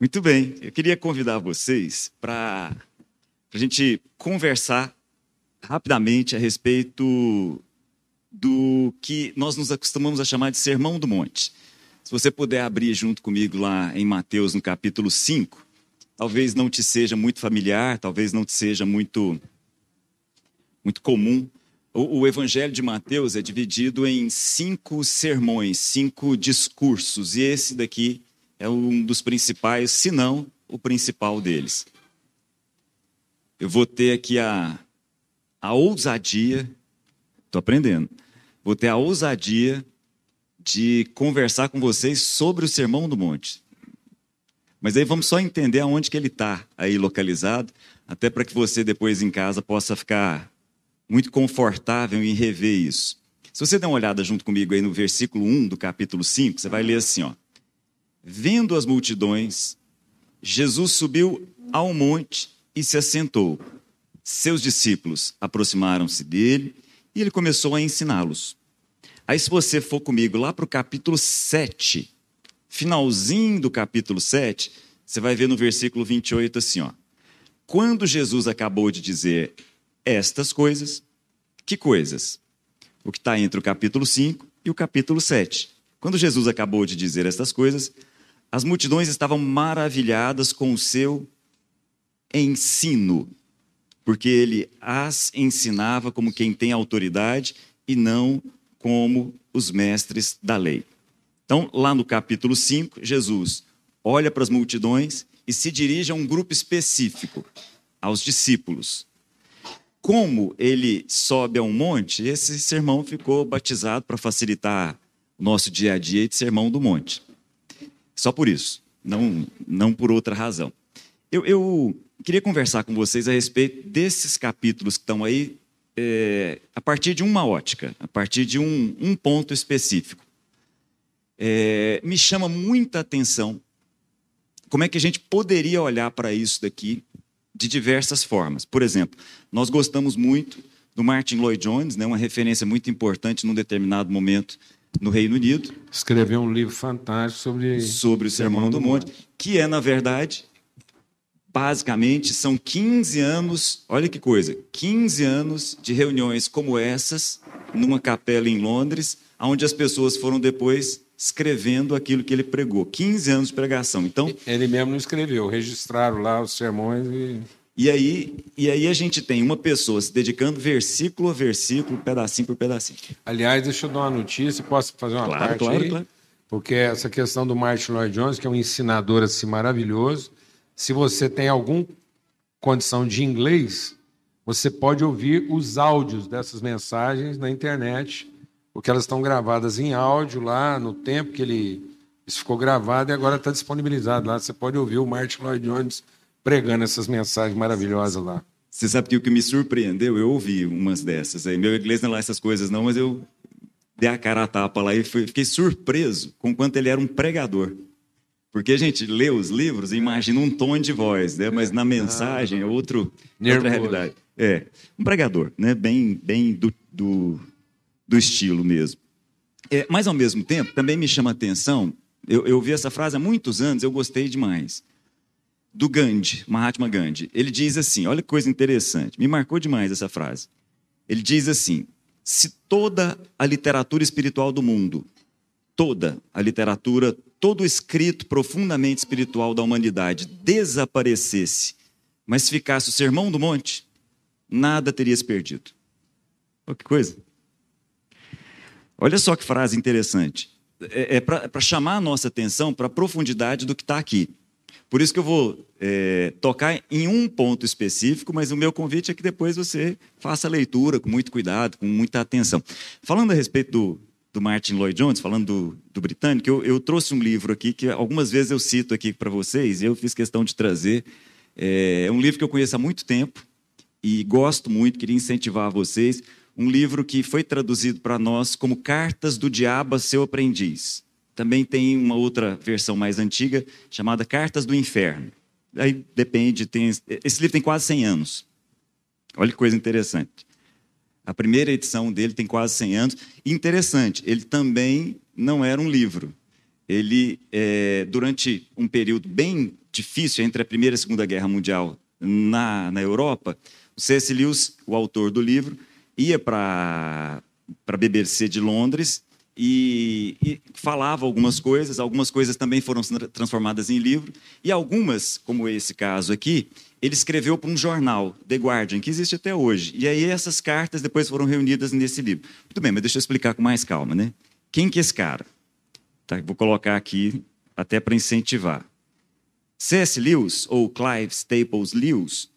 Muito bem, eu queria convidar vocês para a gente conversar rapidamente a respeito do que nós nos acostumamos a chamar de Sermão do Monte. Se você puder abrir junto comigo lá em Mateus, no capítulo 5, talvez não te seja muito familiar, talvez não te seja muito, muito comum. O, o Evangelho de Mateus é dividido em cinco sermões, cinco discursos, e esse daqui é um dos principais, se não o principal deles. Eu vou ter aqui a, a ousadia, estou aprendendo, vou ter a ousadia de conversar com vocês sobre o Sermão do Monte. Mas aí vamos só entender aonde que ele está aí localizado, até para que você depois em casa possa ficar muito confortável em rever isso. Se você der uma olhada junto comigo aí no versículo 1 do capítulo 5, você vai ler assim, ó. Vendo as multidões, Jesus subiu ao monte e se assentou. Seus discípulos aproximaram-se dele e ele começou a ensiná-los. Aí, se você for comigo lá para o capítulo 7, finalzinho do capítulo 7, você vai ver no versículo 28 assim: ó. Quando Jesus acabou de dizer estas coisas, que coisas? O que está entre o capítulo 5 e o capítulo 7. Quando Jesus acabou de dizer estas coisas, as multidões estavam maravilhadas com o seu ensino, porque ele as ensinava como quem tem autoridade e não como os mestres da lei. Então, lá no capítulo 5, Jesus olha para as multidões e se dirige a um grupo específico, aos discípulos. Como ele sobe a um monte, esse sermão ficou batizado para facilitar o nosso dia a dia de sermão do monte. Só por isso, não, não por outra razão. Eu, eu queria conversar com vocês a respeito desses capítulos que estão aí, é, a partir de uma ótica, a partir de um, um ponto específico. É, me chama muita atenção como é que a gente poderia olhar para isso daqui de diversas formas. Por exemplo, nós gostamos muito do Martin Lloyd Jones, né, uma referência muito importante num determinado momento no Reino Unido. Escreveu um livro fantástico sobre, sobre o Sermão, Sermão do, Monte, Monte, que é, na verdade, basicamente, são 15 anos, olha que coisa, 15 anos de reuniões como essas, numa capela em Londres, onde as pessoas foram depois escrevendo aquilo que ele pregou. 15 anos de pregação. Então, ele mesmo não escreveu, registraram lá os sermões e e aí, e aí a gente tem uma pessoa se dedicando versículo a versículo, pedacinho por pedacinho. Aliás, deixa eu dar uma notícia, posso fazer uma claro, parte claro, aí? Claro. Porque essa questão do Martin Lloyd Jones, que é um ensinador assim maravilhoso, se você tem alguma condição de inglês, você pode ouvir os áudios dessas mensagens na internet, porque elas estão gravadas em áudio lá no tempo que ele isso ficou gravado e agora está disponibilizado lá. Você pode ouvir o Martin Lloyd Jones pregando essas mensagens maravilhosas lá. Você sabe que o que me surpreendeu, eu ouvi umas dessas. Aí. Meu inglês não é lá essas coisas não, mas eu dei a cara a tapa lá e fiquei surpreso com quanto ele era um pregador. Porque a gente lê os livros e imagina um tom de voz, né? mas na mensagem é outro, outra realidade. É, um pregador, né? bem, bem do, do, do estilo mesmo. É, mas, ao mesmo tempo, também me chama a atenção, eu, eu ouvi essa frase há muitos anos, eu gostei demais do Gandhi, Mahatma Gandhi. Ele diz assim: olha que coisa interessante, me marcou demais essa frase. Ele diz assim: se toda a literatura espiritual do mundo, toda a literatura, todo o escrito profundamente espiritual da humanidade desaparecesse, mas ficasse o Sermão do Monte, nada teria se perdido. Olha que coisa. Olha só que frase interessante. É, é para chamar a nossa atenção para a profundidade do que está aqui. Por isso que eu vou é, tocar em um ponto específico, mas o meu convite é que depois você faça a leitura com muito cuidado, com muita atenção. Falando a respeito do, do Martin Lloyd Jones, falando do, do britânico, eu, eu, trouxe um livro aqui que algumas vezes eu cito aqui para vocês, e eu fiz questão de trazer. É, é um livro que eu conheço há muito tempo e gosto muito, queria incentivar vocês. Um livro que foi traduzido para nós como Cartas do Diabo a Seu Aprendiz. Também tem uma outra versão mais antiga, chamada Cartas do Inferno. Aí depende, tem, esse livro tem quase 100 anos. Olha que coisa interessante. A primeira edição dele tem quase 100 anos. Interessante, ele também não era um livro. Ele, é, durante um período bem difícil entre a Primeira e a Segunda Guerra Mundial na, na Europa, o C.S. Lewis, o autor do livro, ia para a BBC de Londres e, e, falava algumas coisas, algumas coisas também foram transformadas em livro, e algumas, como esse caso aqui, ele escreveu para um jornal, The Guardian, que existe até hoje. E aí essas cartas depois foram reunidas nesse livro. Muito bem, mas deixa eu explicar com mais calma, né? Quem que é esse cara? Tá, vou colocar aqui até para incentivar. C.S. Lewis, ou Clive Staples Lewis,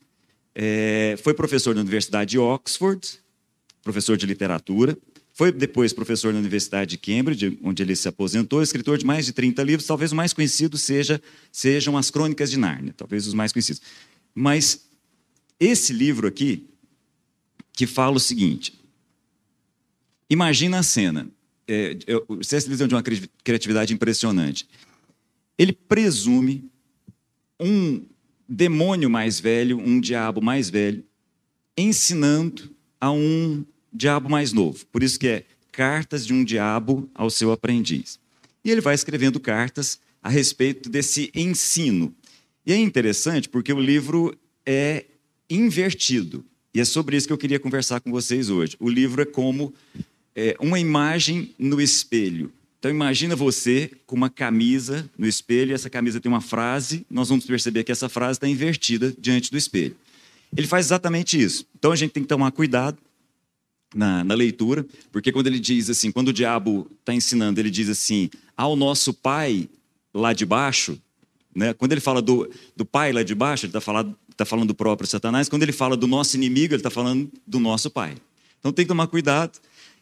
é, foi professor na Universidade de Oxford, professor de literatura, foi depois professor na Universidade de Cambridge, onde ele se aposentou, escritor de mais de 30 livros, talvez o mais conhecido seja, sejam as Crônicas de Nárnia, talvez os mais conhecidos. Mas esse livro aqui, que fala o seguinte: imagina a cena. É, o C.S. Lewis é de uma criatividade impressionante. Ele presume um demônio mais velho, um diabo mais velho, ensinando a um diabo mais novo. Por isso que é Cartas de um Diabo ao seu aprendiz. E ele vai escrevendo cartas a respeito desse ensino. E é interessante porque o livro é invertido. E é sobre isso que eu queria conversar com vocês hoje. O livro é como é, uma imagem no espelho. Então imagina você com uma camisa no espelho, e essa camisa tem uma frase, nós vamos perceber que essa frase está invertida diante do espelho. Ele faz exatamente isso. Então a gente tem que tomar cuidado na, na leitura, porque quando ele diz assim, quando o diabo está ensinando, ele diz assim, ao nosso pai lá de baixo, né? quando ele fala do, do pai lá de baixo, ele está falando, tá falando do próprio Satanás, quando ele fala do nosso inimigo, ele está falando do nosso pai. Então tem que tomar cuidado.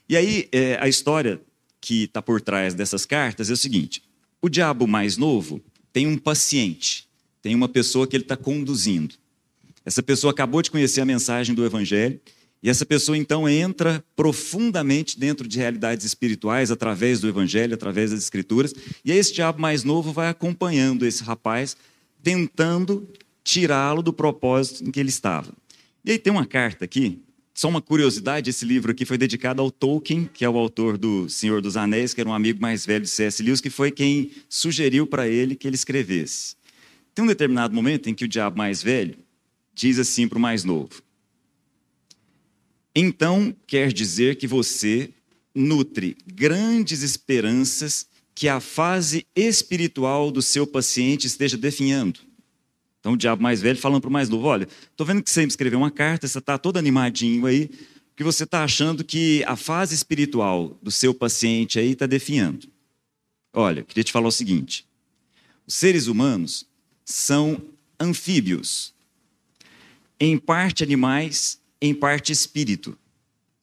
E aí é, a história que está por trás dessas cartas é o seguinte: o diabo mais novo tem um paciente, tem uma pessoa que ele está conduzindo. Essa pessoa acabou de conhecer a mensagem do Evangelho e essa pessoa então entra profundamente dentro de realidades espirituais através do Evangelho, através das Escrituras. E esse diabo mais novo vai acompanhando esse rapaz, tentando tirá-lo do propósito em que ele estava. E aí tem uma carta aqui, só uma curiosidade: esse livro aqui foi dedicado ao Tolkien, que é o autor do Senhor dos Anéis, que era um amigo mais velho de C.S. Lewis, que foi quem sugeriu para ele que ele escrevesse. Tem um determinado momento em que o diabo mais velho diz assim para o mais novo então quer dizer que você nutre grandes esperanças que a fase espiritual do seu paciente esteja definhando. Então o diabo mais velho falando para o mais novo: olha, estou vendo que você me escreveu uma carta, você está todo animadinho aí, que você está achando que a fase espiritual do seu paciente aí está definhando. Olha, queria te falar o seguinte: os seres humanos são anfíbios, em parte animais em parte espírito.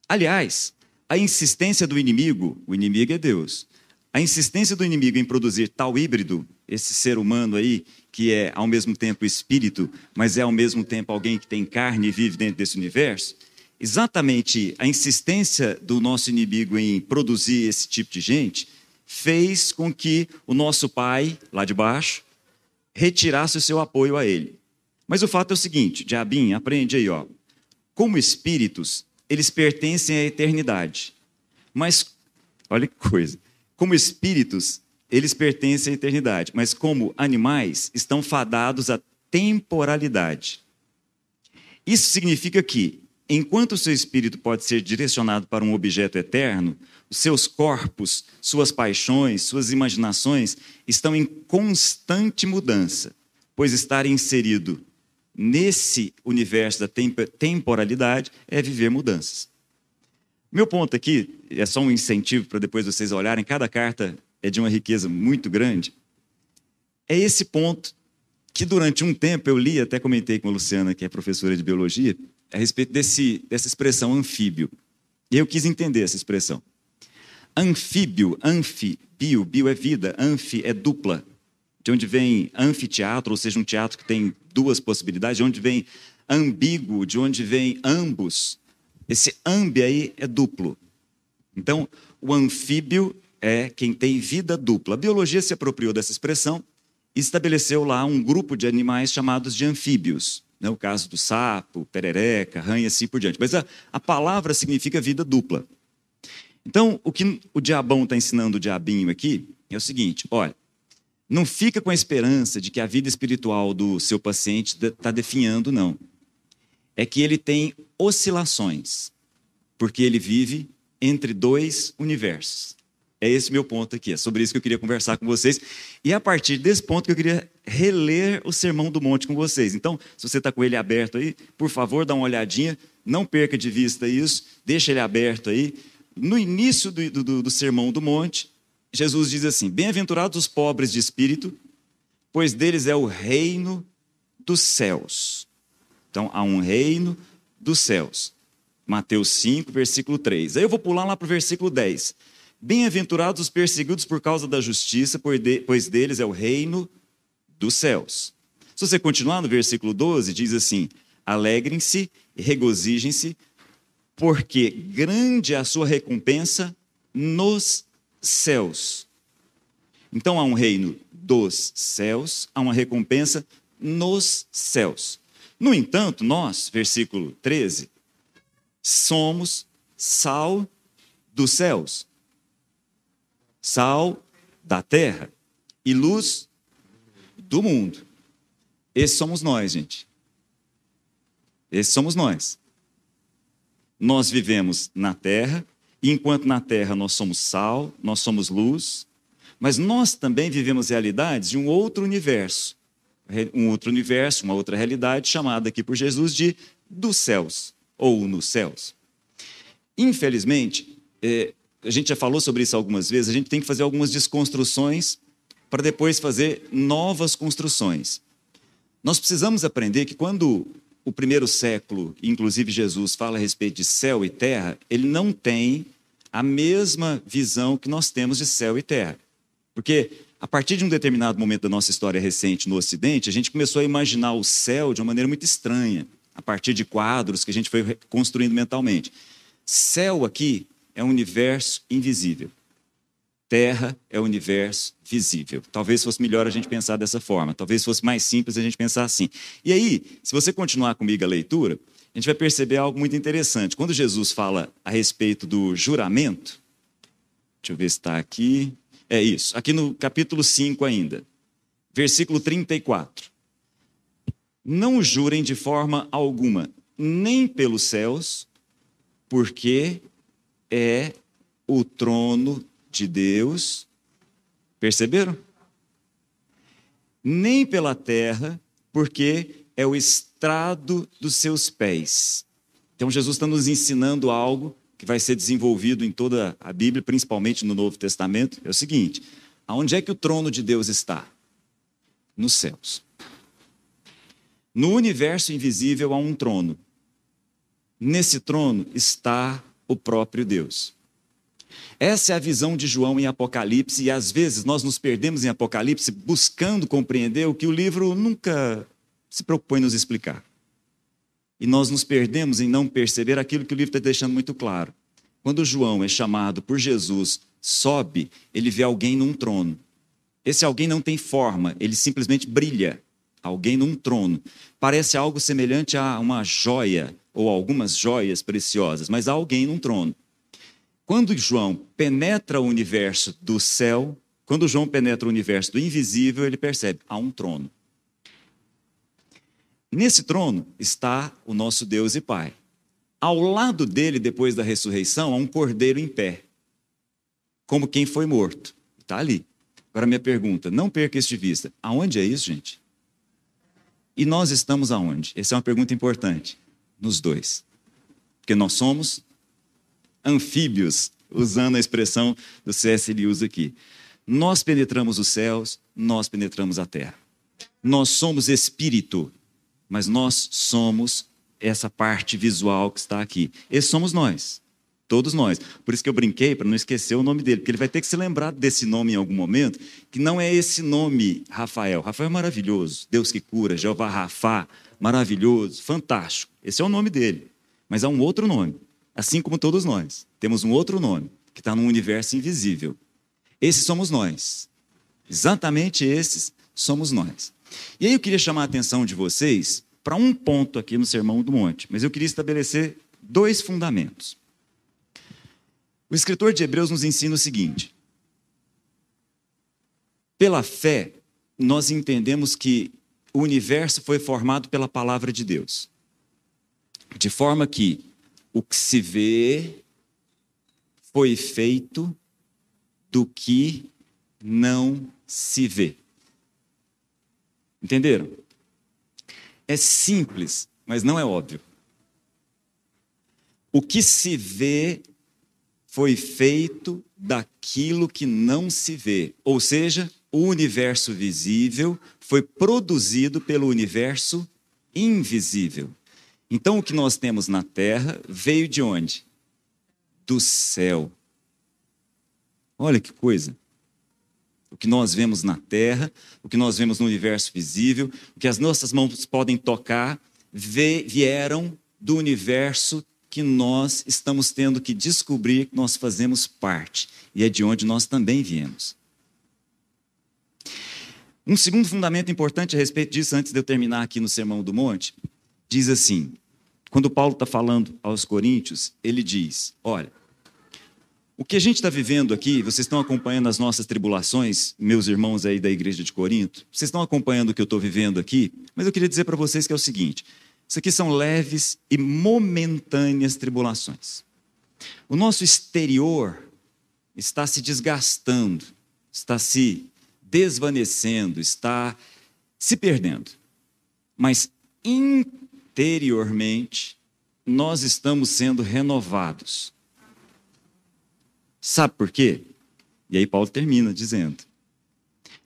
Aliás, a insistência do inimigo, o inimigo é Deus, a insistência do inimigo em produzir tal híbrido, esse ser humano aí, que é ao mesmo tempo espírito, mas é ao mesmo tempo alguém que tem carne e vive dentro desse universo, exatamente a insistência do nosso inimigo em produzir esse tipo de gente fez com que o nosso pai, lá de baixo, retirasse o seu apoio a ele. Mas o fato é o seguinte, Diabinho, aprende aí, ó. Como espíritos, eles pertencem à eternidade. Mas, olha que coisa, como espíritos, eles pertencem à eternidade, mas como animais, estão fadados à temporalidade. Isso significa que, enquanto o seu espírito pode ser direcionado para um objeto eterno, os seus corpos, suas paixões, suas imaginações estão em constante mudança, pois estar inserido nesse universo da temporalidade é viver mudanças. Meu ponto aqui é só um incentivo para depois vocês olharem, cada carta é de uma riqueza muito grande. É esse ponto que durante um tempo eu li, até comentei com a Luciana, que é professora de biologia, a respeito desse, dessa expressão anfíbio. E eu quis entender essa expressão. Anfíbio, anfi, bio, bio é vida, anfi é dupla de onde vem anfiteatro, ou seja, um teatro que tem duas possibilidades, de onde vem ambíguo, de onde vem ambos. Esse ambi aí é duplo. Então, o anfíbio é quem tem vida dupla. A biologia se apropriou dessa expressão e estabeleceu lá um grupo de animais chamados de anfíbios. Né? O caso do sapo, perereca, e assim por diante. Mas a, a palavra significa vida dupla. Então, o que o diabão está ensinando o diabinho aqui é o seguinte: olha, Não fica com a esperança de que a vida espiritual do seu paciente está definhando, não. É que ele tem oscilações, porque ele vive entre dois universos. É esse meu ponto aqui, é sobre isso que eu queria conversar com vocês. E é a partir desse ponto que eu queria reler o Sermão do Monte com vocês. Então, se você está com ele aberto aí, por favor, dá uma olhadinha, não perca de vista isso, deixa ele aberto aí. No início do, do, do Sermão do Monte, Jesus diz assim: Bem-aventurados os pobres de espírito, pois deles é o reino dos céus. Então, há um reino dos céus. Mateus 5, versículo 3. Aí eu vou pular lá para o versículo 10. Bem-aventurados os perseguidos por causa da justiça, pois deles é o reino dos céus. Se você continuar no versículo 12, diz assim: Alegrem-se e regozijem-se, porque grande é a sua recompensa nos céus. Então há um reino dos céus, há uma recompensa nos céus. No entanto, nós, versículo 13, somos sal dos céus, sal da terra e luz do mundo. Esses somos nós, gente. Esses somos nós. Nós vivemos na terra, e enquanto na terra nós somos sal, nós somos luz, mas nós também vivemos realidades de um outro universo. Um outro universo, uma outra realidade, chamada aqui por Jesus de dos céus, ou nos céus. Infelizmente, é, a gente já falou sobre isso algumas vezes, a gente tem que fazer algumas desconstruções para depois fazer novas construções. Nós precisamos aprender que quando o primeiro século, inclusive Jesus, fala a respeito de céu e terra, ele não tem a mesma visão que nós temos de céu e terra. Porque a partir de um determinado momento da nossa história recente no Ocidente, a gente começou a imaginar o céu de uma maneira muito estranha, a partir de quadros que a gente foi construindo mentalmente. Céu aqui é um universo invisível. Terra é o universo visível. Talvez fosse melhor a gente pensar dessa forma, talvez fosse mais simples a gente pensar assim. E aí, se você continuar comigo a leitura, a gente vai perceber algo muito interessante. Quando Jesus fala a respeito do juramento, deixa eu ver se está aqui. É isso, aqui no capítulo 5 ainda, versículo 34. Não jurem de forma alguma, nem pelos céus, porque é o trono de Deus. Perceberam? Nem pela terra, porque é o estrado dos seus pés. Então, Jesus está nos ensinando algo que vai ser desenvolvido em toda a Bíblia, principalmente no Novo Testamento. É o seguinte: aonde é que o trono de Deus está? Nos céus. No universo invisível há um trono. Nesse trono está o próprio Deus. Essa é a visão de João em Apocalipse, e às vezes nós nos perdemos em Apocalipse buscando compreender o que o livro nunca se propõe nos explicar. E nós nos perdemos em não perceber aquilo que o livro está deixando muito claro. Quando João é chamado por Jesus, sobe, ele vê alguém num trono. Esse alguém não tem forma, ele simplesmente brilha. Alguém num trono. Parece algo semelhante a uma joia ou algumas joias preciosas, mas há alguém num trono. Quando João penetra o universo do céu, quando João penetra o universo do invisível, ele percebe: há um trono. Nesse trono está o nosso Deus e Pai. Ao lado dele, depois da ressurreição, há um cordeiro em pé, como quem foi morto. Está ali. Agora, minha pergunta: não perca isso de vista. Aonde é isso, gente? E nós estamos aonde? Essa é uma pergunta importante. Nos dois. Porque nós somos anfíbios, usando a expressão do C.S. Lewis aqui. Nós penetramos os céus, nós penetramos a terra. Nós somos espírito, mas nós somos essa parte visual que está aqui. Esses somos nós, todos nós. Por isso que eu brinquei, para não esquecer o nome dele, porque ele vai ter que se lembrar desse nome em algum momento, que não é esse nome Rafael. Rafael é maravilhoso, Deus que cura, Jeová Rafa, maravilhoso, fantástico. Esse é o nome dele. Mas há um outro nome. Assim como todos nós, temos um outro nome, que está num universo invisível. Esses somos nós. Exatamente esses somos nós. E aí eu queria chamar a atenção de vocês para um ponto aqui no Sermão do Monte, mas eu queria estabelecer dois fundamentos. O escritor de Hebreus nos ensina o seguinte: pela fé, nós entendemos que o universo foi formado pela palavra de Deus. De forma que o que se vê foi feito do que não se vê. Entenderam? É simples, mas não é óbvio. O que se vê foi feito daquilo que não se vê, ou seja, o universo visível foi produzido pelo universo invisível. Então, o que nós temos na Terra veio de onde? Do céu. Olha que coisa. O que nós vemos na Terra, o que nós vemos no universo visível, o que as nossas mãos podem tocar, vieram do universo que nós estamos tendo que descobrir que nós fazemos parte. E é de onde nós também viemos. Um segundo fundamento importante a respeito disso, antes de eu terminar aqui no Sermão do Monte, diz assim: quando Paulo está falando aos Coríntios, ele diz: olha, o que a gente está vivendo aqui, vocês estão acompanhando as nossas tribulações, meus irmãos aí da igreja de Corinto, vocês estão acompanhando o que eu estou vivendo aqui, mas eu queria dizer para vocês que é o seguinte: isso aqui são leves e momentâneas tribulações. O nosso exterior está se desgastando, está se desvanecendo, está se perdendo. Mas interiormente, nós estamos sendo renovados. Sabe por quê? E aí Paulo termina dizendo: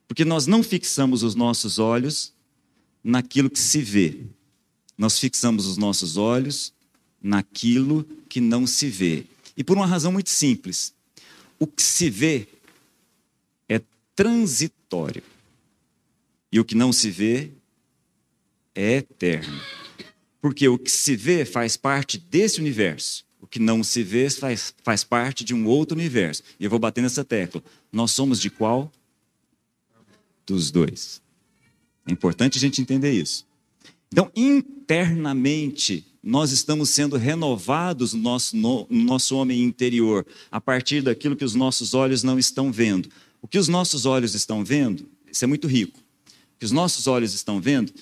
porque nós não fixamos os nossos olhos naquilo que se vê, nós fixamos os nossos olhos naquilo que não se vê. E por uma razão muito simples: o que se vê transitório. E o que não se vê é eterno. Porque o que se vê faz parte desse universo. O que não se vê faz, faz parte de um outro universo. E eu vou bater nessa tecla. Nós somos de qual? Dos dois. É importante a gente entender isso. Então, internamente, nós estamos sendo renovados no nosso, no, no nosso homem interior, a partir daquilo que os nossos olhos não estão vendo. O que os nossos olhos estão vendo, isso é muito rico. O que os nossos olhos estão vendo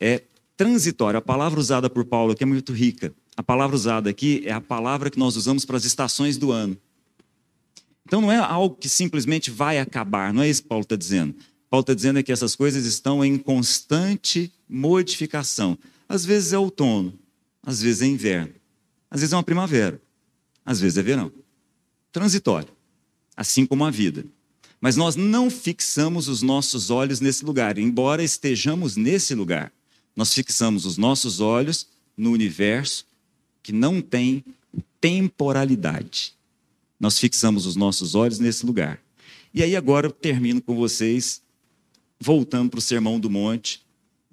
é transitório. A palavra usada por Paulo aqui é muito rica. A palavra usada aqui é a palavra que nós usamos para as estações do ano. Então não é algo que simplesmente vai acabar, não é isso que Paulo está dizendo. Paulo está dizendo é que essas coisas estão em constante modificação. Às vezes é outono, às vezes é inverno, às vezes é uma primavera, às vezes é verão. Transitório, assim como a vida. Mas nós não fixamos os nossos olhos nesse lugar, embora estejamos nesse lugar. Nós fixamos os nossos olhos no universo que não tem temporalidade. Nós fixamos os nossos olhos nesse lugar. E aí agora eu termino com vocês, voltando para o Sermão do Monte,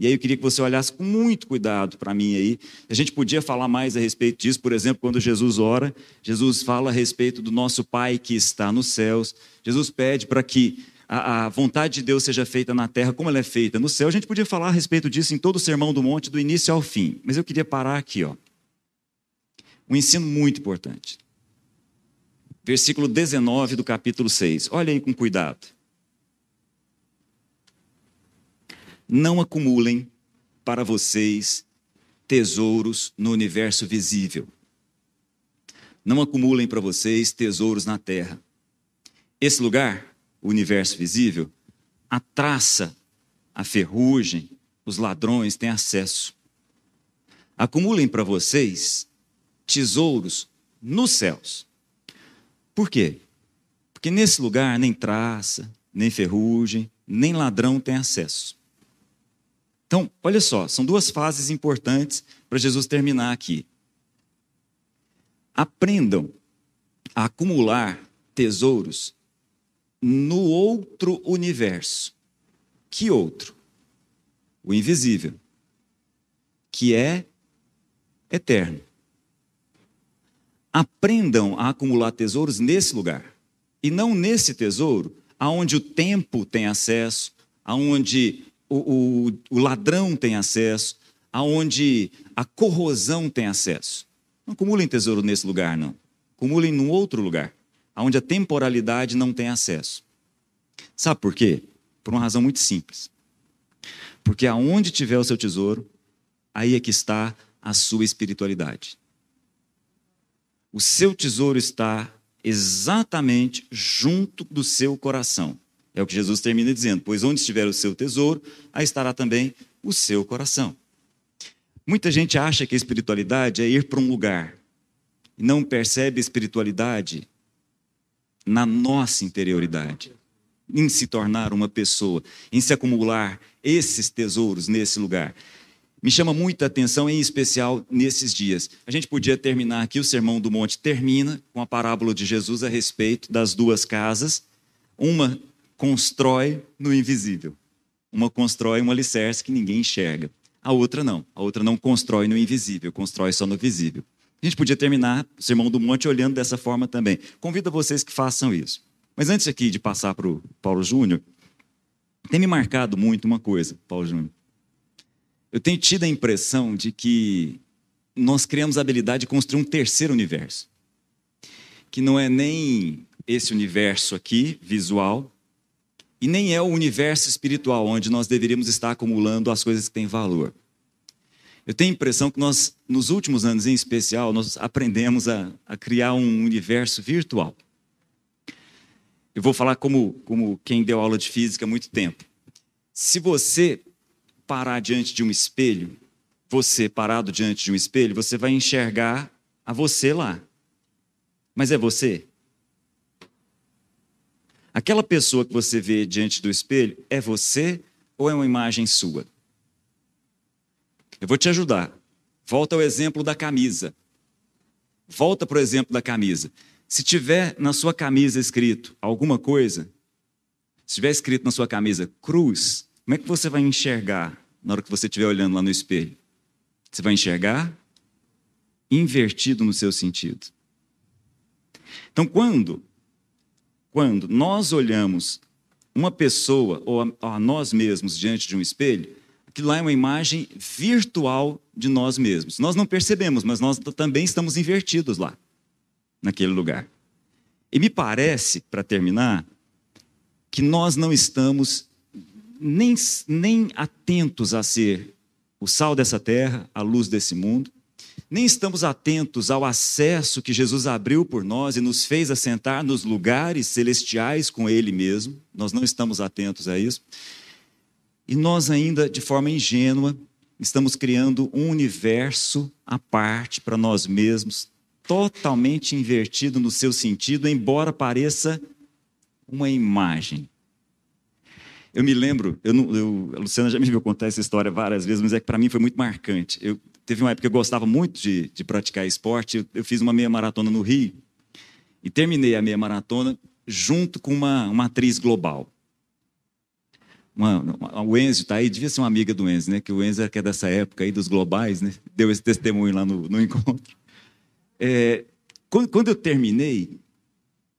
e aí eu queria que você olhasse com muito cuidado para mim aí. A gente podia falar mais a respeito disso, por exemplo, quando Jesus ora, Jesus fala a respeito do nosso Pai que está nos céus. Jesus pede para que a, a, vontade de Deus seja feita na terra como ela é feita no céu. A gente podia falar a respeito disso em todo o Sermão do Monte, do início ao fim. Mas eu queria parar aqui, ó. Um ensino muito importante. Versículo 19 do capítulo 6. Olha aí com cuidado. não acumulem para vocês tesouros no universo visível. Não acumulem para vocês tesouros na terra. Esse lugar, o universo visível, a traça, a ferrugem, os ladrões têm acesso. Acumulem para vocês tesouros nos céus. Por quê? Porque nesse lugar nem traça, nem ferrugem, nem ladrão tem acesso. Então, olha só, são duas fases importantes para Jesus terminar aqui. Aprendam a acumular tesouros no outro universo. Que outro? O invisível, que é eterno. Aprendam a acumular tesouros nesse lugar e não nesse tesouro aonde o tempo tem acesso, aonde o, o, o ladrão tem acesso, aonde a corrosão tem acesso. Não acumulem tesouro nesse lugar, não. Acumulem num outro lugar, aonde a temporalidade não tem acesso. Sabe por quê? Por uma razão muito simples. Porque aonde tiver o seu tesouro, aí é que está a sua espiritualidade. O seu tesouro está exatamente junto do seu coração. É o que Jesus termina dizendo: Pois onde estiver o seu tesouro, aí estará também o seu coração. Muita gente acha que a espiritualidade é ir para um lugar e não percebe a espiritualidade na nossa interioridade, em se tornar uma pessoa, em se acumular esses tesouros nesse lugar. Me chama muita atenção, em especial nesses dias. A gente podia terminar aqui, o Sermão do Monte termina com a parábola de Jesus a respeito das duas casas. Uma constrói no invisível, uma constrói um alicerce que ninguém enxerga. A outra não. A outra não constrói no invisível, constrói só no visível. A gente podia terminar o Sermão do Monte olhando dessa forma também. Convido a vocês que façam isso. Mas antes aqui de passar para o Paulo Júnior, tem me marcado muito uma coisa, Paulo Júnior. Eu tenho tido a impressão de que nós criamos a habilidade de construir um terceiro universo, que não é nem esse universo aqui, visual, e nem é o universo espiritual, onde nós deveríamos estar acumulando as coisas que têm valor. Eu tenho a impressão que nós, nos últimos anos em especial, nós aprendemos a, a criar um universo virtual. Eu vou falar como, como quem deu aula de física há muito tempo. Se você parar diante de um espelho, você parado diante de um espelho, você vai enxergar a você lá. Mas é você? Aquela pessoa que você vê diante do espelho é você ou é uma imagem sua? Eu vou te ajudar. Volta ao exemplo da camisa. Volta para o exemplo da camisa. Se tiver na sua camisa escrito alguma coisa, se tiver escrito na sua camisa cruz, como é que você vai enxergar na hora que você estiver olhando lá no espelho? Você vai enxergar invertido no seu sentido. Então, quando quando nós olhamos uma pessoa ou a, a nós mesmos diante de um espelho, aquilo lá é uma imagem virtual de nós mesmos. Nós não percebemos, mas nós também estamos invertidos lá, naquele lugar. E me parece, para terminar, que nós não estamos nem, nem atentos a ser o sal dessa terra, a luz desse mundo, nem estamos atentos ao acesso que Jesus abriu por nós e nos fez assentar nos lugares celestiais com Ele mesmo. Nós não estamos atentos a isso. E nós ainda, de forma ingênua, estamos criando um universo à parte para nós mesmos, totalmente invertido no seu sentido, embora pareça uma imagem. Eu me lembro, eu eu, a Luciana já me viu contar essa história várias vezes, mas é que para mim foi muito marcante. Eu, teve uma época que eu gostava muito de, de praticar esporte, eu, eu, fiz uma meia maratona no Rio e terminei a meia maratona junto com uma, uma atriz global uma, uma, o Enzo está aí, devia ser uma amiga do Enzo, né? Que o Enzo é que é dessa época aí dos globais, né? Deu esse testemunho lá no, no encontro. É, quando, quando, eu terminei,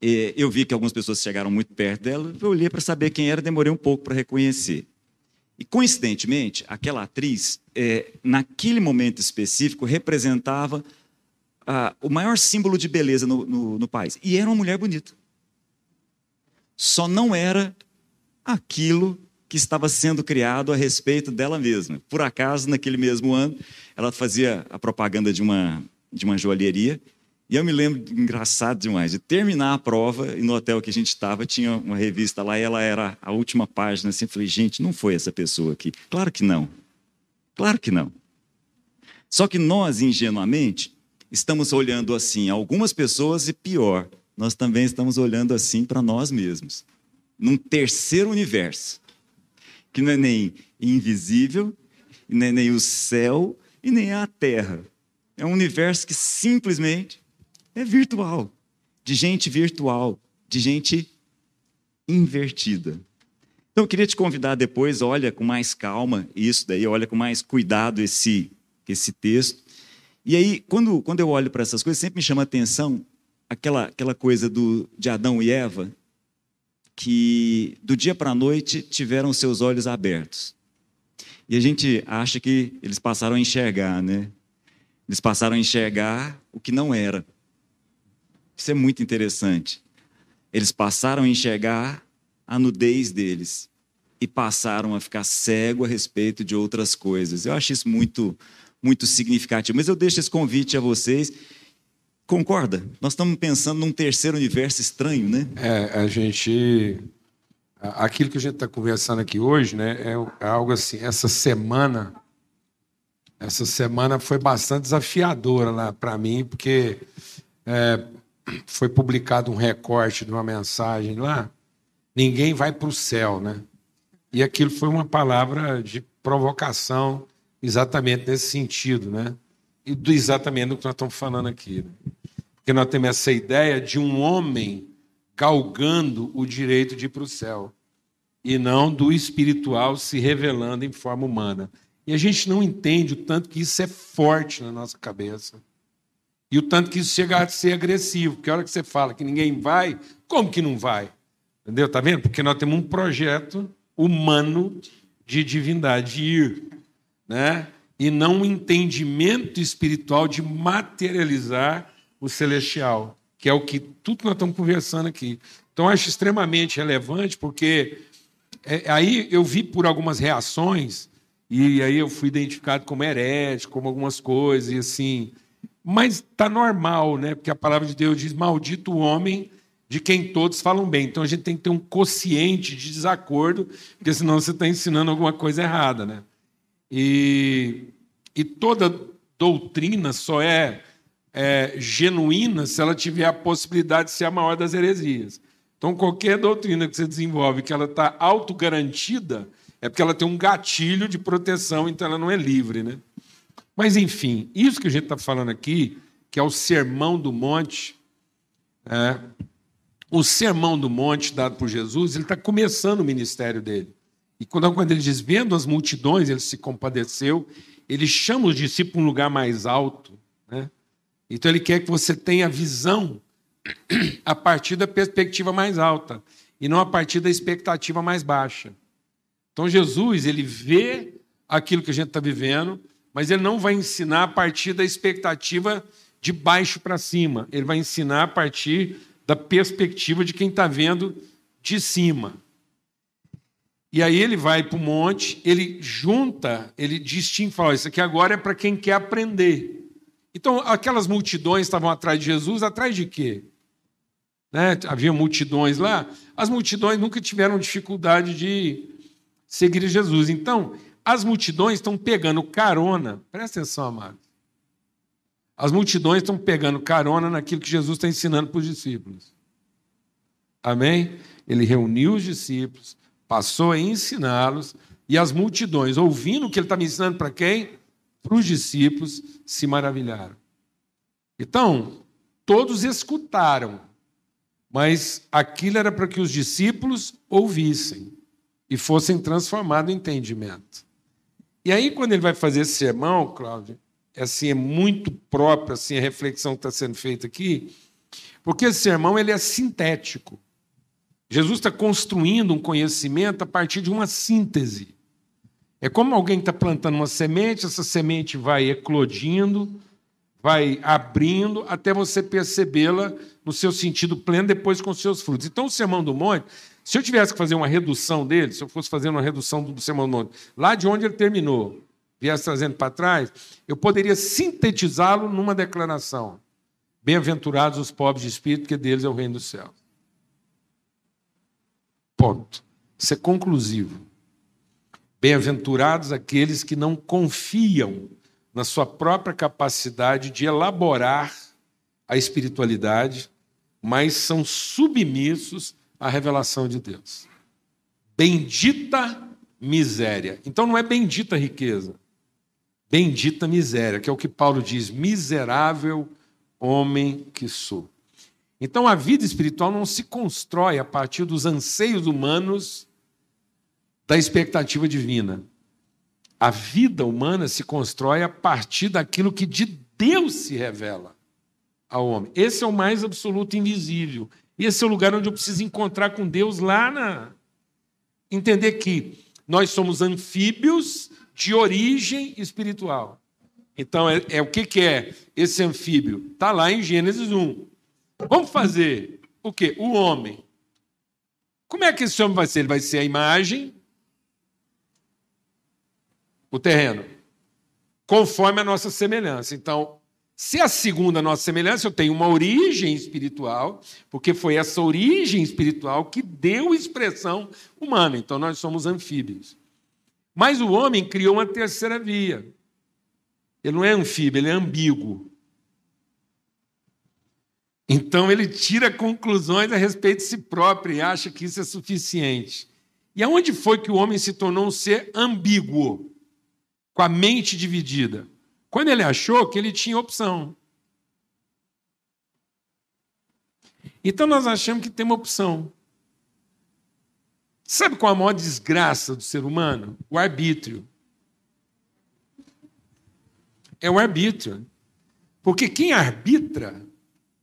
é, eu vi que algumas pessoas chegaram muito perto dela, eu olhei para saber quem era, demorei um pouco para reconhecer. E coincidentemente, aquela atriz, é, naquele momento específico, representava ah, o maior símbolo de beleza no, no, no país. E era uma mulher bonita. Só não era aquilo que estava sendo criado a respeito dela mesma. Por acaso, naquele mesmo ano, ela fazia a propaganda de uma, de uma joalheria. E eu me lembro, engraçado demais, de terminar a prova e no hotel que a gente estava tinha uma revista lá e ela era a última página. Assim, eu falei, gente, não foi essa pessoa aqui. Claro que não. Claro que não. Só que nós, ingenuamente, estamos olhando assim algumas pessoas e pior, nós também estamos olhando assim para nós mesmos, num terceiro universo que não é nem invisível, não é nem o céu e nem a terra. É um universo que simplesmente é virtual, de gente virtual, de gente invertida. Então eu queria te convidar depois, olha com mais calma isso daí, olha com mais cuidado esse esse texto. E aí, quando, quando eu olho para essas coisas, sempre me chama a atenção aquela, aquela coisa do, de Adão e Eva, que do dia para a noite tiveram seus olhos abertos. E a gente acha que eles passaram a enxergar, né? Eles passaram a enxergar o que não era. Isso é muito interessante. Eles passaram a enxergar a nudez deles. e passaram a ficar cego a respeito de outras coisas. Eu acho isso muito, muito significativo. Mas eu deixo esse convite a vocês. Concorda? Nós estamos pensando num terceiro universo estranho, né? É, a gente. Aquilo que a gente está conversando aqui hoje, né, é, é algo assim. Essa semana, essa semana foi bastante desafiadora lá para mim, porque é, foi publicado um recorte de uma mensagem lá. Ninguém vai para o céu, né? E aquilo foi uma palavra de provocação, exatamente nesse sentido, né? E do exatamente do que nós estamos falando aqui. Né? Porque nós temos essa ideia de um homem galgando o direito de ir para o céu, e não do espiritual se revelando em forma humana. E a gente não entende o tanto que isso é forte na nossa cabeça. E o tanto que isso chega a ser agressivo. Porque a hora que você fala que ninguém vai, como que não vai? Entendeu? Tá vendo? Porque nós temos um projeto humano de divindade ir, né? E não um entendimento espiritual de materializar o celestial, que é o que tudo nós estamos conversando aqui. Então, acho extremamente relevante, porque é, aí eu vi por algumas reações, e aí eu fui identificado como herético, como algumas coisas, e assim. Mas está normal, né? Porque a palavra de Deus diz: maldito o homem de quem todos falam bem. Então a gente tem que ter um quociente de desacordo, porque senão você está ensinando alguma coisa errada, né? E, e toda doutrina só é é, genuína se ela tiver a possibilidade de ser a maior das heresias. Então, qualquer doutrina que você desenvolve que ela está autogarantida, é porque ela tem um gatilho de proteção, então ela não é livre. Né? Mas, enfim, isso que a gente está falando aqui, que é o Sermão do Monte, é, o Sermão do Monte dado por Jesus, ele está começando o ministério dele. E quando, quando ele diz, vendo as multidões, ele se compadeceu, ele chama os discípulos para um lugar mais alto. Né? Então ele quer que você tenha visão a partir da perspectiva mais alta e não a partir da expectativa mais baixa. Então Jesus, ele vê aquilo que a gente está vivendo, mas ele não vai ensinar a partir da expectativa de baixo para cima. Ele vai ensinar a partir da perspectiva de quem está vendo de cima. E aí ele vai para o monte, ele junta, ele distingue, fala: Isso aqui agora é para quem quer aprender. Então, aquelas multidões estavam atrás de Jesus, atrás de quê? Né? Havia multidões lá. As multidões nunca tiveram dificuldade de seguir Jesus. Então, as multidões estão pegando carona, presta atenção, amado. As multidões estão pegando carona naquilo que Jesus está ensinando para os discípulos. Amém? Ele reuniu os discípulos, passou a ensiná-los, e as multidões, ouvindo o que ele estava ensinando para quem? para os discípulos se maravilharam. Então, todos escutaram, mas aquilo era para que os discípulos ouvissem e fossem transformados em entendimento. E aí, quando ele vai fazer esse sermão, Cláudio, é assim, é muito próprio assim, a reflexão que está sendo feita aqui, porque esse sermão ele é sintético. Jesus está construindo um conhecimento a partir de uma síntese. É como alguém está plantando uma semente, essa semente vai eclodindo, vai abrindo, até você percebê-la no seu sentido pleno, depois com seus frutos. Então, o Sermão do Monte, se eu tivesse que fazer uma redução dele, se eu fosse fazer uma redução do Sermão do Monte, lá de onde ele terminou, viesse trazendo para trás, eu poderia sintetizá-lo numa declaração. Bem-aventurados os pobres de espírito, porque deles é o reino do céu. Ponto. Isso é conclusivo. Bem-aventurados aqueles que não confiam na sua própria capacidade de elaborar a espiritualidade, mas são submissos à revelação de Deus. Bendita miséria. Então não é bendita riqueza, bendita miséria, que é o que Paulo diz: miserável homem que sou. Então a vida espiritual não se constrói a partir dos anseios humanos da expectativa divina. A vida humana se constrói a partir daquilo que de Deus se revela ao homem. Esse é o mais absoluto invisível. Esse é o lugar onde eu preciso encontrar com Deus lá na. Entender que nós somos anfíbios de origem espiritual. Então, é, é o que, que é esse anfíbio? Está lá em Gênesis 1. Vamos fazer o quê? O homem. Como é que esse homem vai ser? Ele vai ser a imagem o terreno, conforme a nossa semelhança. Então, se a segunda nossa semelhança, eu tenho uma origem espiritual, porque foi essa origem espiritual que deu expressão humana. Então, nós somos anfíbios. Mas o homem criou uma terceira via. Ele não é anfíbio, ele é ambíguo. Então ele tira conclusões a respeito de si próprio e acha que isso é suficiente. E aonde foi que o homem se tornou um ser ambíguo, com a mente dividida? Quando ele achou que ele tinha opção. Então nós achamos que tem uma opção. Sabe qual a maior desgraça do ser humano? O arbítrio. É o arbítrio. Porque quem arbitra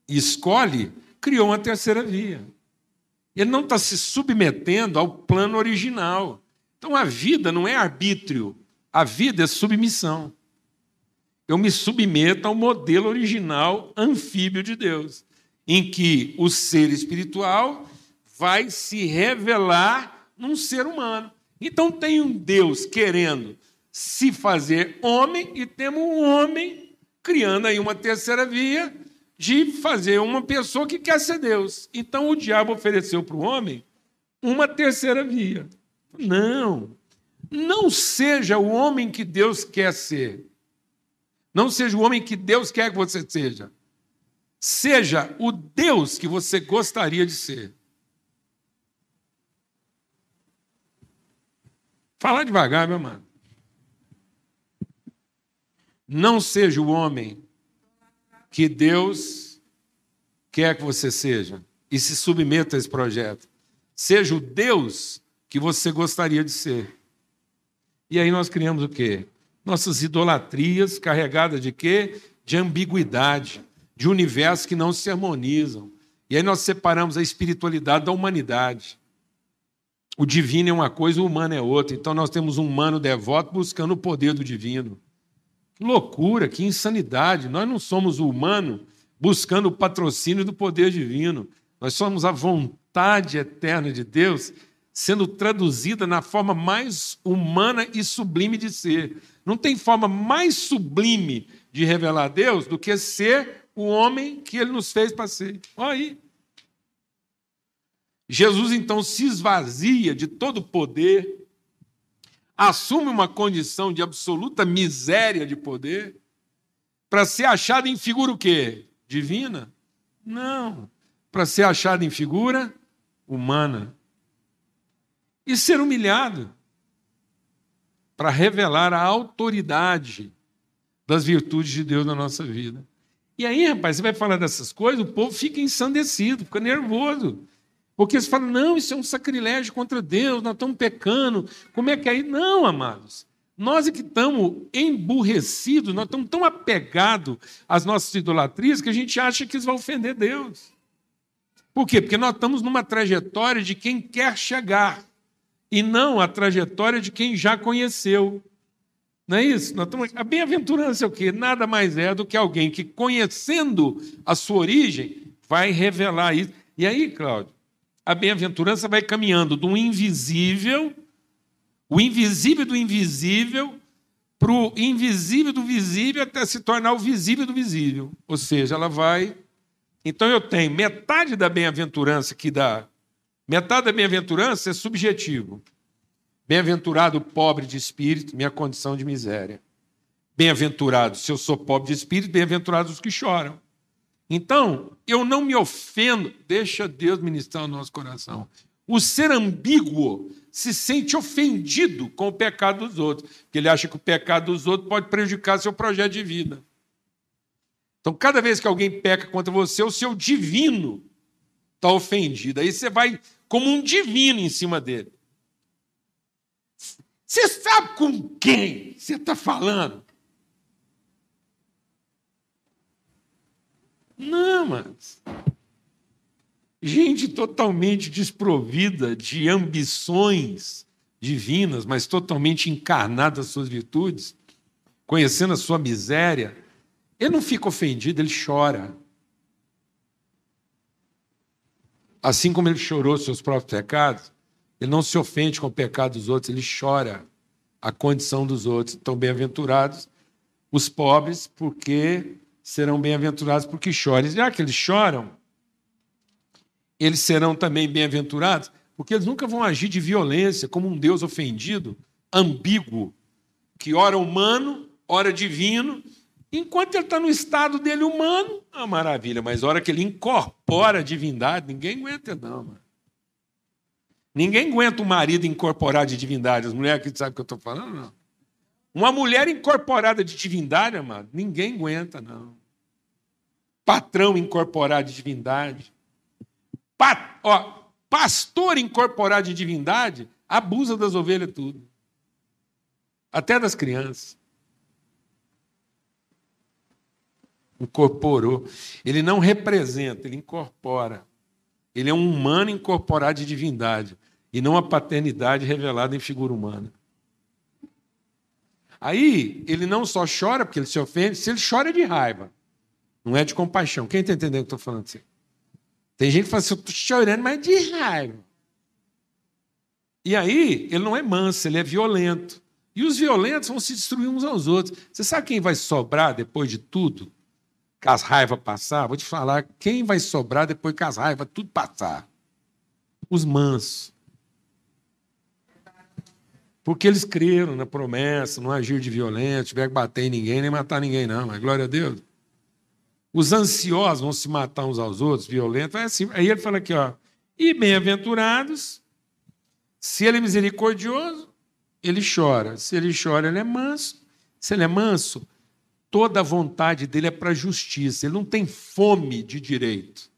e escolhe, criou uma terceira via. Ele não está se submetendo ao plano original. Então a vida não é arbítrio, a vida é submissão. Eu me submeto ao modelo original anfíbio de Deus, em que o ser espiritual vai se revelar num ser humano. Então tem um Deus querendo se fazer homem e temos um homem criando aí uma terceira via de fazer uma pessoa que quer ser Deus. Então o diabo ofereceu para o homem uma terceira via. Não, não seja o homem que Deus quer ser. Não seja o homem que Deus quer que você seja. Seja o Deus que você gostaria de ser. Fala devagar, meu mano. Não seja o homem que Deus quer que você seja e se submeta a esse projeto. Seja o Deus que você gostaria de ser. E aí nós criamos o quê? Nossas idolatrias carregadas de quê? De ambiguidade, de universos que não se harmonizam. E aí nós separamos a espiritualidade da humanidade. O divino é uma coisa, o humano é outra. Então nós temos um humano devoto buscando o poder do divino. Loucura, que insanidade. Nós não somos o humano buscando o patrocínio do poder divino. Nós somos a vontade eterna de Deus sendo traduzida na forma mais humana e sublime de ser. Não tem forma mais sublime de revelar Deus do que ser o homem que ele nos fez para ser. Olha aí. Jesus então se esvazia de todo o poder, assume uma condição de absoluta miséria de poder para ser achado em figura o quê? Divina? Não. Para ser achado em figura humana. E ser humilhado para revelar a autoridade das virtudes de Deus na nossa vida. E aí, rapaz, você vai falar dessas coisas, o povo fica ensandecido, fica nervoso. Porque eles falam, não, isso é um sacrilégio contra Deus, nós estamos pecando. Como é que é aí? Não, amados. Nós é que estamos emburrecidos, nós estamos tão apegados às nossas idolatrias que a gente acha que isso vai ofender Deus. Por quê? Porque nós estamos numa trajetória de quem quer chegar e não a trajetória de quem já conheceu. Não é isso? Nós estamos... A bem-aventurança é o quê? Nada mais é do que alguém que, conhecendo a sua origem, vai revelar isso. E aí, Cláudio, a bem-aventurança vai caminhando do invisível, o invisível do invisível, para o invisível do visível até se tornar o visível do visível. Ou seja, ela vai. Então eu tenho metade da bem-aventurança que dá. Metade da bem-aventurança é subjetivo. Bem-aventurado o pobre de espírito, minha condição de miséria. Bem-aventurado, se eu sou pobre de espírito, bem-aventurados os que choram. Então, eu não me ofendo, deixa Deus ministrar o nosso coração. O ser ambíguo se sente ofendido com o pecado dos outros, porque ele acha que o pecado dos outros pode prejudicar seu projeto de vida. Então, cada vez que alguém peca contra você, o seu divino está ofendido. Aí você vai como um divino em cima dele. Você sabe com quem você está falando? Não, mas. Gente totalmente desprovida de ambições divinas, mas totalmente encarnada das suas virtudes, conhecendo a sua miséria, ele não fica ofendido, ele chora. Assim como ele chorou seus próprios pecados, ele não se ofende com o pecado dos outros, ele chora. a condição dos outros. Então, bem-aventurados os pobres, porque serão bem-aventurados porque choram. Já que eles choram, eles serão também bem-aventurados, porque eles nunca vão agir de violência, como um Deus ofendido, ambíguo, que ora humano, ora divino. Enquanto ele está no estado dele humano, é uma maravilha, mas a hora que ele incorpora a divindade, ninguém aguenta, não, mano. Ninguém aguenta o marido incorporado de divindade. As mulheres aqui sabem o que eu estou falando, não. Uma mulher incorporada de divindade, amado, ninguém aguenta, não. Patrão incorporado de divindade. Pa, ó, pastor incorporado de divindade abusa das ovelhas tudo. Até das crianças. Incorporou. Ele não representa, ele incorpora. Ele é um humano incorporado de divindade e não a paternidade revelada em figura humana. Aí ele não só chora porque ele se ofende, se ele chora é de raiva, não é de compaixão. Quem está entendendo o que eu estou falando assim? Tem gente que fala assim, eu estou chorando, mas de raiva. E aí ele não é manso, ele é violento. E os violentos vão se destruir uns aos outros. Você sabe quem vai sobrar depois de tudo? Que as raivas passar? Vou te falar, quem vai sobrar depois que as raivas tudo passar? Os mansos. Porque eles creram na promessa, não agir de violência, tiver que bater em ninguém, nem matar ninguém, não. Mas glória a Deus. Os ansiosos vão se matar uns aos outros, violentos. É assim. Aí ele fala aqui, ó. E bem-aventurados, se ele é misericordioso, ele chora. Se ele chora, ele é manso. Se ele é manso, toda a vontade dele é para a justiça. Ele não tem fome de direito,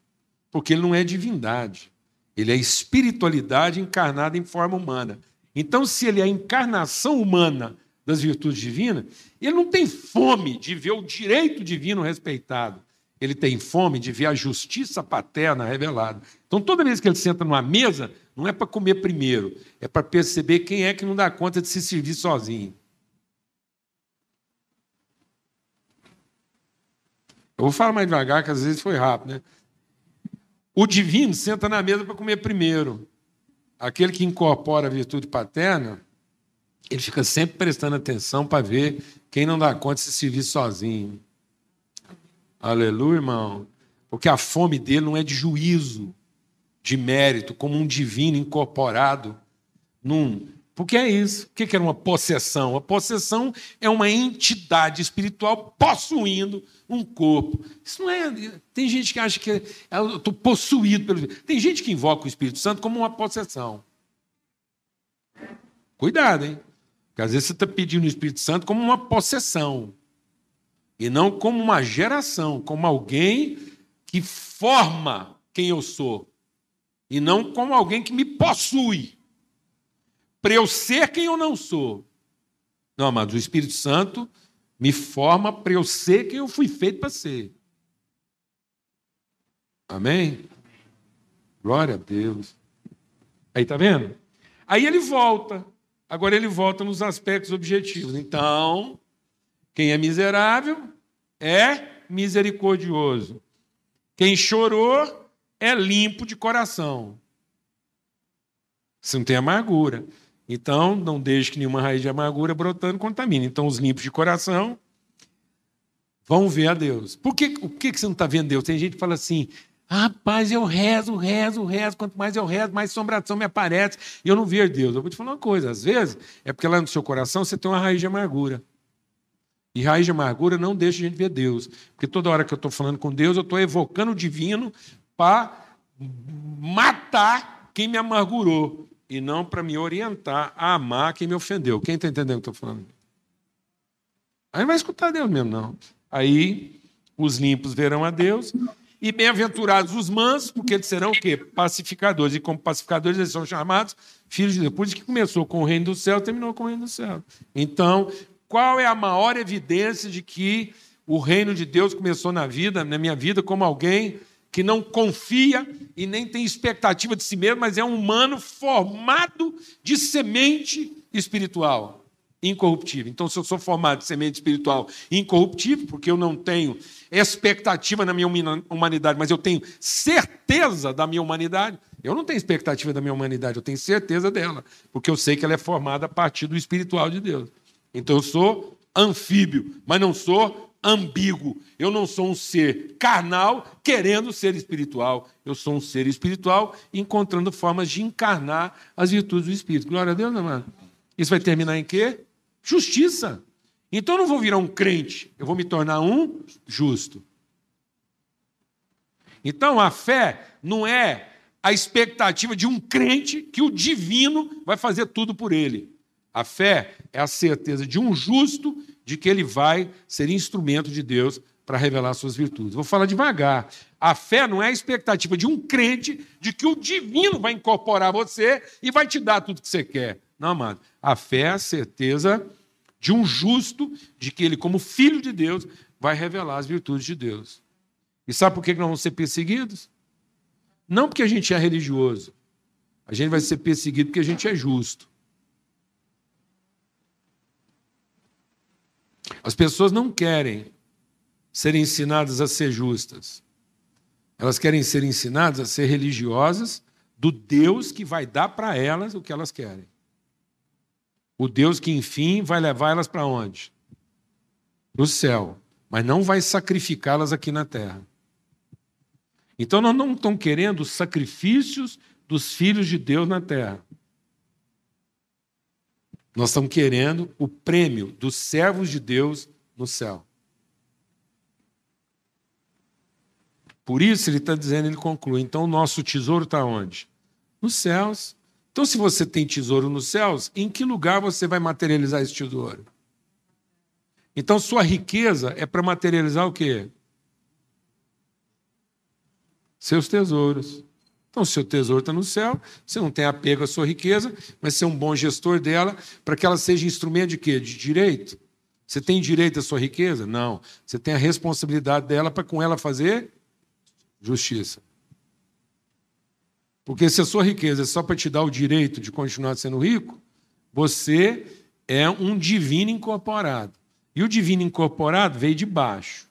porque ele não é divindade. Ele é espiritualidade encarnada em forma humana. Então, se ele é a encarnação humana das virtudes divinas, ele não tem fome de ver o direito divino respeitado. Ele tem fome de ver a justiça paterna revelada. Então, toda vez que ele senta numa mesa, não é para comer primeiro, é para perceber quem é que não dá conta de se servir sozinho. Eu vou falar mais devagar, que às vezes foi rápido, né? O divino senta na mesa para comer primeiro aquele que incorpora a virtude paterna, ele fica sempre prestando atenção para ver quem não dá conta de se servir sozinho. Aleluia, irmão. Porque a fome dele não é de juízo, de mérito, como um divino incorporado num. Porque é isso. O que era uma possessão? A possessão é uma entidade espiritual possuindo um corpo. Isso não é. Tem gente que acha que é, eu estou possuído pelo. Tem gente que invoca o Espírito Santo como uma possessão. Cuidado, hein? Porque às vezes você está pedindo o Espírito Santo como uma possessão. E não como uma geração, como alguém que forma quem eu sou. E não como alguém que me possui. Para eu ser quem eu não sou. Não, mas o Espírito Santo me forma para eu ser quem eu fui feito para ser. Amém? Glória a Deus. Aí tá vendo? Aí ele volta. Agora ele volta nos aspectos objetivos. Então, quem é miserável é misericordioso. Quem chorou é limpo de coração. Você não tem amargura. Então, não deixe que nenhuma raiz de amargura brotando contamine. Então, os limpos de coração vão ver a Deus. Por que, o que você não está vendo Deus? Tem gente que fala assim, rapaz, eu rezo, rezo, rezo, quanto mais eu rezo, mais assombração me aparece, e eu não vejo Deus. Eu vou te falar uma coisa, às vezes é porque lá no seu coração você tem uma raiz de amargura. E raiz de amargura não deixa a gente ver Deus. Porque toda hora que eu estou falando com Deus, eu estou evocando o divino para matar quem me amargurou e não para me orientar a amar quem me ofendeu. Quem está entendendo o que eu estou falando? Aí não vai escutar Deus mesmo, não. Aí os limpos verão a Deus, e bem-aventurados os mansos, porque eles serão o quê? Pacificadores. E como pacificadores, eles são chamados filhos de Deus. Por isso que começou com o reino do céu, terminou com o reino do céu. Então, qual é a maior evidência de que o reino de Deus começou na vida, na minha vida, como alguém que não confia e nem tem expectativa de si mesmo, mas é um humano formado de semente espiritual, incorruptível. Então, se eu sou formado de semente espiritual incorruptível, porque eu não tenho expectativa na minha humanidade, mas eu tenho certeza da minha humanidade, Eu não tenho expectativa da minha humanidade, eu tenho certeza dela, porque eu sei que ela é formada a partir do espiritual de Deus. Então eu sou anfíbio, mas não sou ambíguo. Eu não sou um ser carnal querendo ser espiritual. Eu sou um ser espiritual encontrando formas de encarnar as virtudes do Espírito. Glória a Deus, amado. Isso vai terminar em quê? Justiça. Então eu não vou virar um crente, eu vou me tornar um justo. Então a fé não é a expectativa de um crente que o divino vai fazer tudo por ele. A fé é a certeza de um justo de que ele vai ser instrumento de Deus para revelar suas virtudes. Vou falar devagar. A fé não é a expectativa de um crente de que o divino vai incorporar você e vai te dar tudo que você quer. Não, amado. A fé é a certeza de um justo, de que ele, como filho de Deus, vai revelar as virtudes de Deus. E sabe por que nós vamos ser perseguidos? Não porque a gente é religioso. A gente vai ser perseguido porque a gente é justo. As pessoas não querem ser ensinadas a ser justas. Elas querem ser ensinadas a ser religiosas do Deus que vai dar para elas o que elas querem. O Deus que, enfim, vai levar elas para onde? Para o céu. Mas não vai sacrificá-las aqui na terra. Então, nós não estamos querendo sacrifícios dos filhos de Deus na terra. Nós estamos querendo o prêmio dos servos de Deus no céu. Por isso ele está dizendo, ele conclui: então o nosso tesouro está onde? Nos céus. Então, se você tem tesouro nos céus, em que lugar você vai materializar esse tesouro? Então, sua riqueza é para materializar o quê? Seus tesouros. Então, seu tesouro está no céu, você não tem apego à sua riqueza, mas ser um bom gestor dela para que ela seja instrumento de quê? De direito. Você tem direito à sua riqueza? Não. Você tem a responsabilidade dela para com ela fazer justiça. Porque se a sua riqueza é só para te dar o direito de continuar sendo rico, você é um divino incorporado. E o divino incorporado veio de baixo.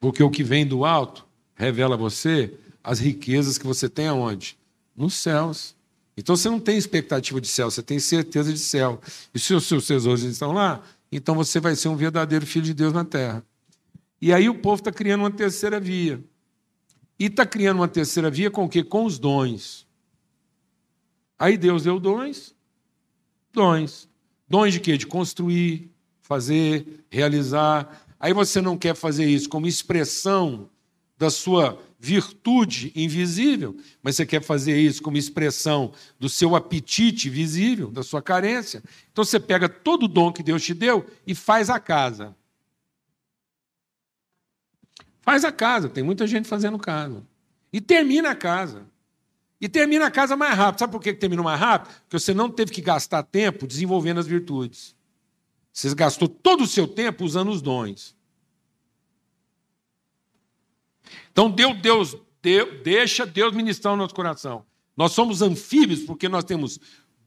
Porque o que vem do alto revela a você as riquezas que você tem aonde? Nos céus. Então você não tem expectativa de céu, você tem certeza de céu. E se os seus tesouros estão lá, então você vai ser um verdadeiro filho de Deus na terra. E aí o povo está criando uma terceira via. E está criando uma terceira via com o quê? Com os dons. Aí Deus deu dons. Dons. Dons de quê? De construir, fazer, realizar, Aí você não quer fazer isso como expressão da sua virtude invisível, mas você quer fazer isso como expressão do seu apetite visível, da sua carência. Então você pega todo o dom que Deus te deu e faz a casa. Faz a casa, tem muita gente fazendo casa. E termina a casa. E termina a casa mais rápido. Sabe por que termina mais rápido? Porque você não teve que gastar tempo desenvolvendo as virtudes. Você gastou todo o seu tempo usando os dons. Então, Deus, Deus, deixa Deus ministrar o nosso coração. Nós somos anfíbios porque nós temos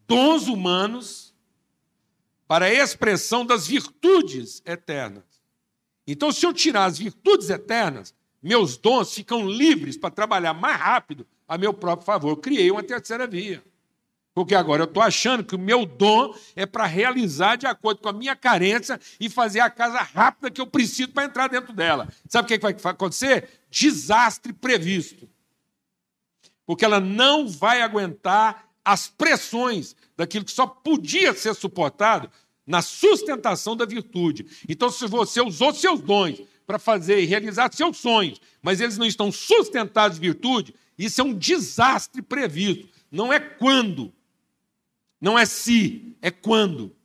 dons humanos para a expressão das virtudes eternas. Então, se eu tirar as virtudes eternas, meus dons ficam livres para trabalhar mais rápido a meu próprio favor. Eu criei uma terceira via. Porque agora eu estou achando que o meu dom é para realizar de acordo com a minha carência e fazer a casa rápida que eu preciso para entrar dentro dela. Sabe o que vai acontecer? Desastre previsto. Porque ela não vai aguentar as pressões daquilo que só podia ser suportado na sustentação da virtude. Então, se você usou seus dons para fazer e realizar seus sonhos, mas eles não estão sustentados em virtude, isso é um desastre previsto. Não é quando, não é se, é quando.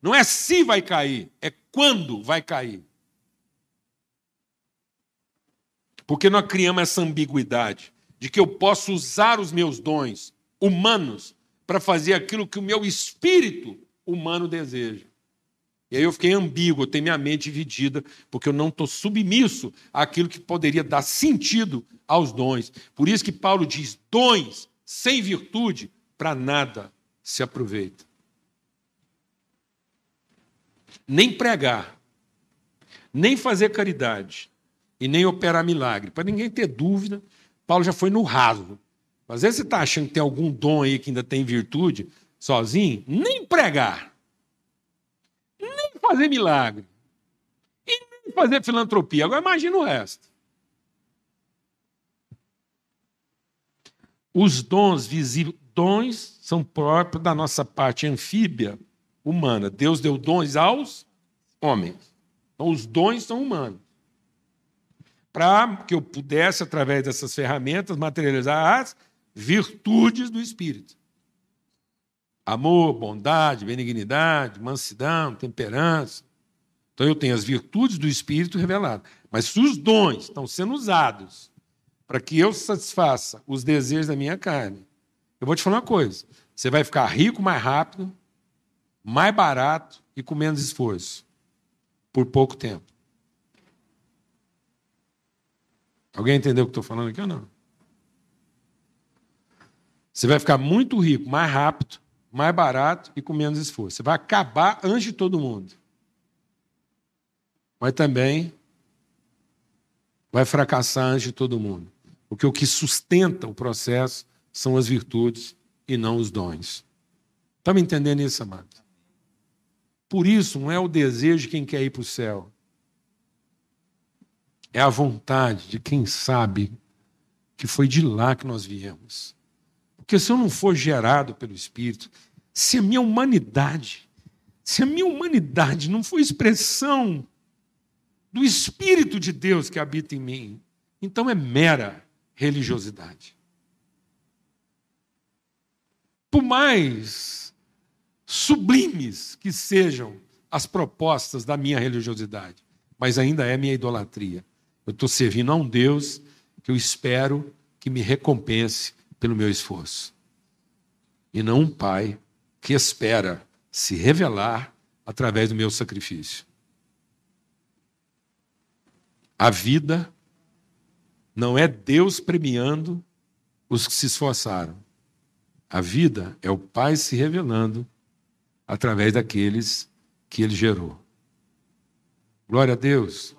Não é se vai cair, é quando vai cair. Porque nós criamos essa ambiguidade de que eu posso usar os meus dons humanos para fazer aquilo que o meu espírito humano deseja. E aí eu fiquei ambíguo, eu tenho minha mente dividida, porque eu não estou submisso àquilo que poderia dar sentido aos dons. Por isso que Paulo diz: dons sem virtude, para nada se aproveita. nem pregar, nem fazer caridade e nem operar milagre. Para ninguém ter dúvida, Paulo já foi no raso. Às vezes você está achando que tem algum dom aí que ainda tem virtude sozinho, nem pregar, nem fazer milagre, e nem fazer filantropia. Agora imagina o resto. Os dons visíveis, dons são próprios da nossa parte anfíbia humana. Deus deu dons aos homens. Então, os dons são humanos. Para que eu pudesse, através dessas ferramentas, materializar as virtudes do Espírito: amor, bondade, benignidade, mansidão, temperança. Então, eu tenho as virtudes do Espírito reveladas. Mas se os dons estão sendo usados para que eu satisfaça os desejos da minha carne. Eu vou te falar uma coisa: você vai ficar rico mais rápido, mais barato e com menos esforço, por pouco tempo. Alguém entendeu o que estou falando aqui ou não? Você vai ficar muito rico mais rápido, mais barato e com menos esforço. Você vai acabar antes de todo mundo. Mas também vai fracassar antes de todo mundo. Porque o que sustenta o processo são as virtudes e não os dons. Está me entendendo isso, amado? Por isso, não é o desejo de quem quer ir para o céu. É a vontade de quem sabe que foi de lá que nós viemos. Porque se eu não for gerado pelo Espírito, se a minha humanidade, se a minha humanidade não for expressão do Espírito de Deus que habita em mim, então é mera religiosidade. Por mais sublimes que sejam as propostas da minha religiosidade, mas ainda é minha idolatria. Eu estou servindo a um Deus que eu espero que me recompense pelo meu esforço. E não um pai que espera se revelar através do meu sacrifício. A vida não é Deus premiando os que se esforçaram. A vida é o Pai se revelando através daqueles que ele gerou. Glória a Deus.